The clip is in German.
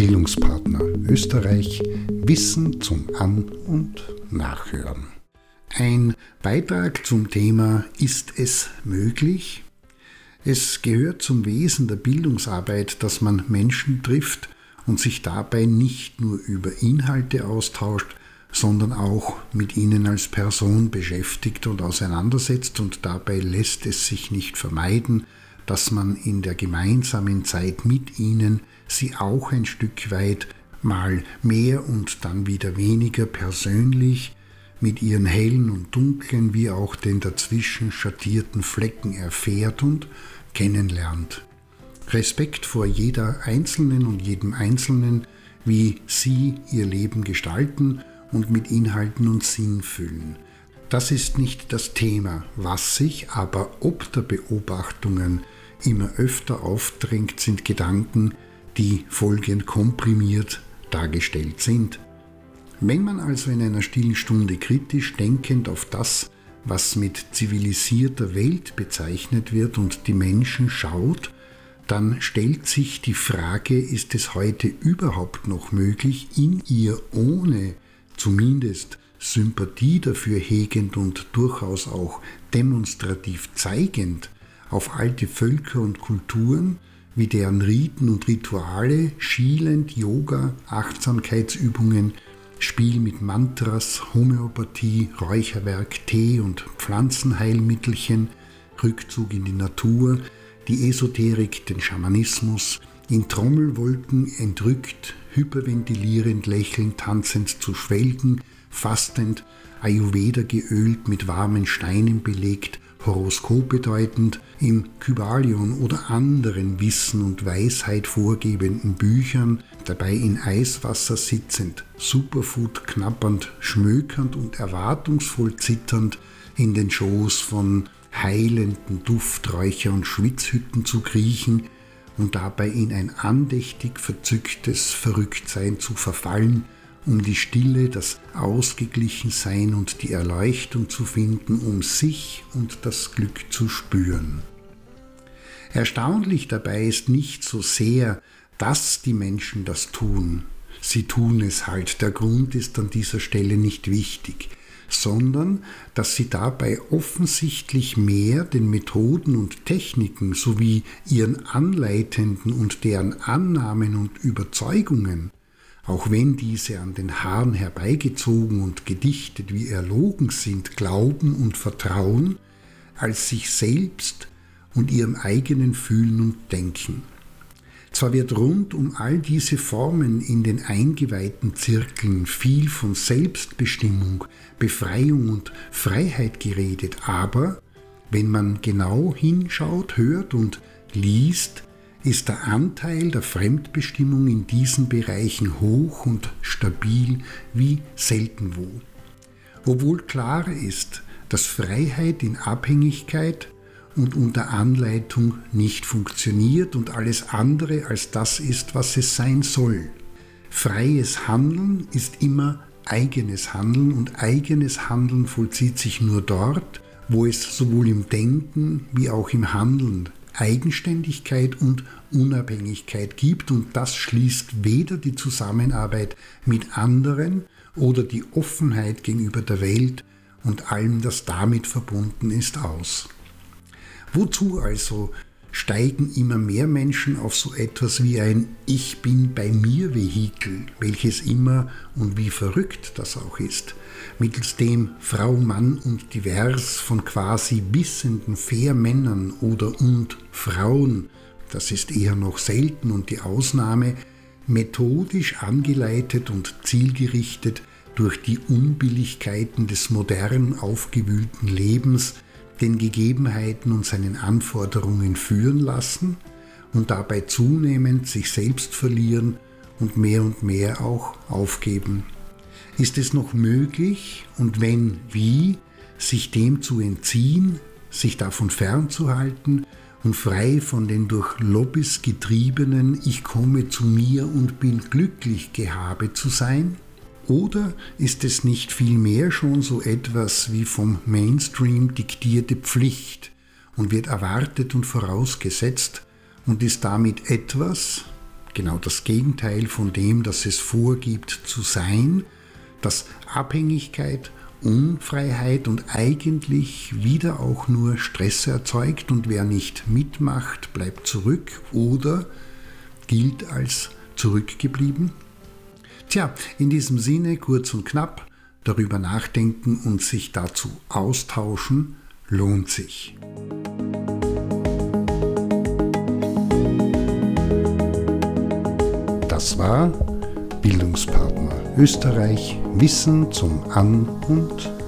Bildungspartner Österreich Wissen zum An- und Nachhören. Ein Beitrag zum Thema Ist es möglich? Es gehört zum Wesen der Bildungsarbeit, dass man Menschen trifft und sich dabei nicht nur über Inhalte austauscht, sondern auch mit ihnen als Person beschäftigt und auseinandersetzt und dabei lässt es sich nicht vermeiden, dass man in der gemeinsamen Zeit mit ihnen sie auch ein Stück weit mal mehr und dann wieder weniger persönlich mit ihren hellen und dunklen wie auch den dazwischen schattierten Flecken erfährt und kennenlernt. Respekt vor jeder Einzelnen und jedem Einzelnen, wie sie ihr Leben gestalten und mit Inhalten und Sinn füllen. Das ist nicht das Thema, was sich aber ob der Beobachtungen immer öfter aufdrängt, sind Gedanken, die folgend komprimiert dargestellt sind. Wenn man also in einer stillen Stunde kritisch denkend auf das, was mit zivilisierter Welt bezeichnet wird und die Menschen schaut, dann stellt sich die Frage, ist es heute überhaupt noch möglich, in ihr ohne zumindest Sympathie dafür hegend und durchaus auch demonstrativ zeigend auf alte Völker und Kulturen wie deren Riten und Rituale, schielend Yoga, Achtsamkeitsübungen, Spiel mit Mantras, Homöopathie, Räucherwerk, Tee und Pflanzenheilmittelchen, Rückzug in die Natur, die Esoterik, den Schamanismus, in Trommelwolken entrückt, hyperventilierend, lächelnd, tanzend zu schwelgen, fastend, Ayurveda geölt, mit warmen Steinen belegt, Horoskop bedeutend, im Kybalion oder anderen Wissen und Weisheit vorgebenden Büchern, dabei in Eiswasser sitzend, Superfood knappernd, schmökernd und erwartungsvoll zitternd in den Schoß von heilenden Dufträucher und Schwitzhütten zu kriechen und dabei in ein andächtig verzücktes Verrücktsein zu verfallen, um die Stille, das Ausgeglichensein und die Erleuchtung zu finden, um sich und das Glück zu spüren. Erstaunlich dabei ist nicht so sehr, dass die Menschen das tun, sie tun es halt, der Grund ist an dieser Stelle nicht wichtig, sondern dass sie dabei offensichtlich mehr den Methoden und Techniken sowie ihren Anleitenden und deren Annahmen und Überzeugungen auch wenn diese an den Haaren herbeigezogen und gedichtet wie erlogen sind, glauben und vertrauen, als sich selbst und ihrem eigenen Fühlen und Denken. Zwar wird rund um all diese Formen in den eingeweihten Zirkeln viel von Selbstbestimmung, Befreiung und Freiheit geredet, aber wenn man genau hinschaut, hört und liest, ist der Anteil der Fremdbestimmung in diesen Bereichen hoch und stabil wie selten wo. Obwohl klar ist, dass Freiheit in Abhängigkeit und unter Anleitung nicht funktioniert und alles andere als das ist, was es sein soll. Freies Handeln ist immer eigenes Handeln und eigenes Handeln vollzieht sich nur dort, wo es sowohl im Denken wie auch im Handeln Eigenständigkeit und Unabhängigkeit gibt und das schließt weder die Zusammenarbeit mit anderen oder die Offenheit gegenüber der Welt und allem, das damit verbunden ist, aus. Wozu also steigen immer mehr Menschen auf so etwas wie ein Ich bin bei mir Vehikel, welches immer und wie verrückt das auch ist, mittels dem Frau, Mann und divers von quasi wissenden Fair-Männern oder und Frauen, das ist eher noch selten und die Ausnahme, methodisch angeleitet und zielgerichtet durch die Unbilligkeiten des modern aufgewühlten Lebens den Gegebenheiten und seinen Anforderungen führen lassen und dabei zunehmend sich selbst verlieren und mehr und mehr auch aufgeben. Ist es noch möglich und wenn wie, sich dem zu entziehen, sich davon fernzuhalten und frei von den durch Lobbys getriebenen Ich komme zu mir und bin glücklich Gehabe zu sein? Oder ist es nicht vielmehr schon so etwas wie vom Mainstream diktierte Pflicht und wird erwartet und vorausgesetzt und ist damit etwas, genau das Gegenteil von dem, das es vorgibt zu sein, dass Abhängigkeit, Unfreiheit und eigentlich wieder auch nur Stress erzeugt und wer nicht mitmacht, bleibt zurück oder gilt als zurückgeblieben? Tja, in diesem Sinne kurz und knapp, darüber nachdenken und sich dazu austauschen lohnt sich. Das war Bildungspartner Österreich Wissen zum An- und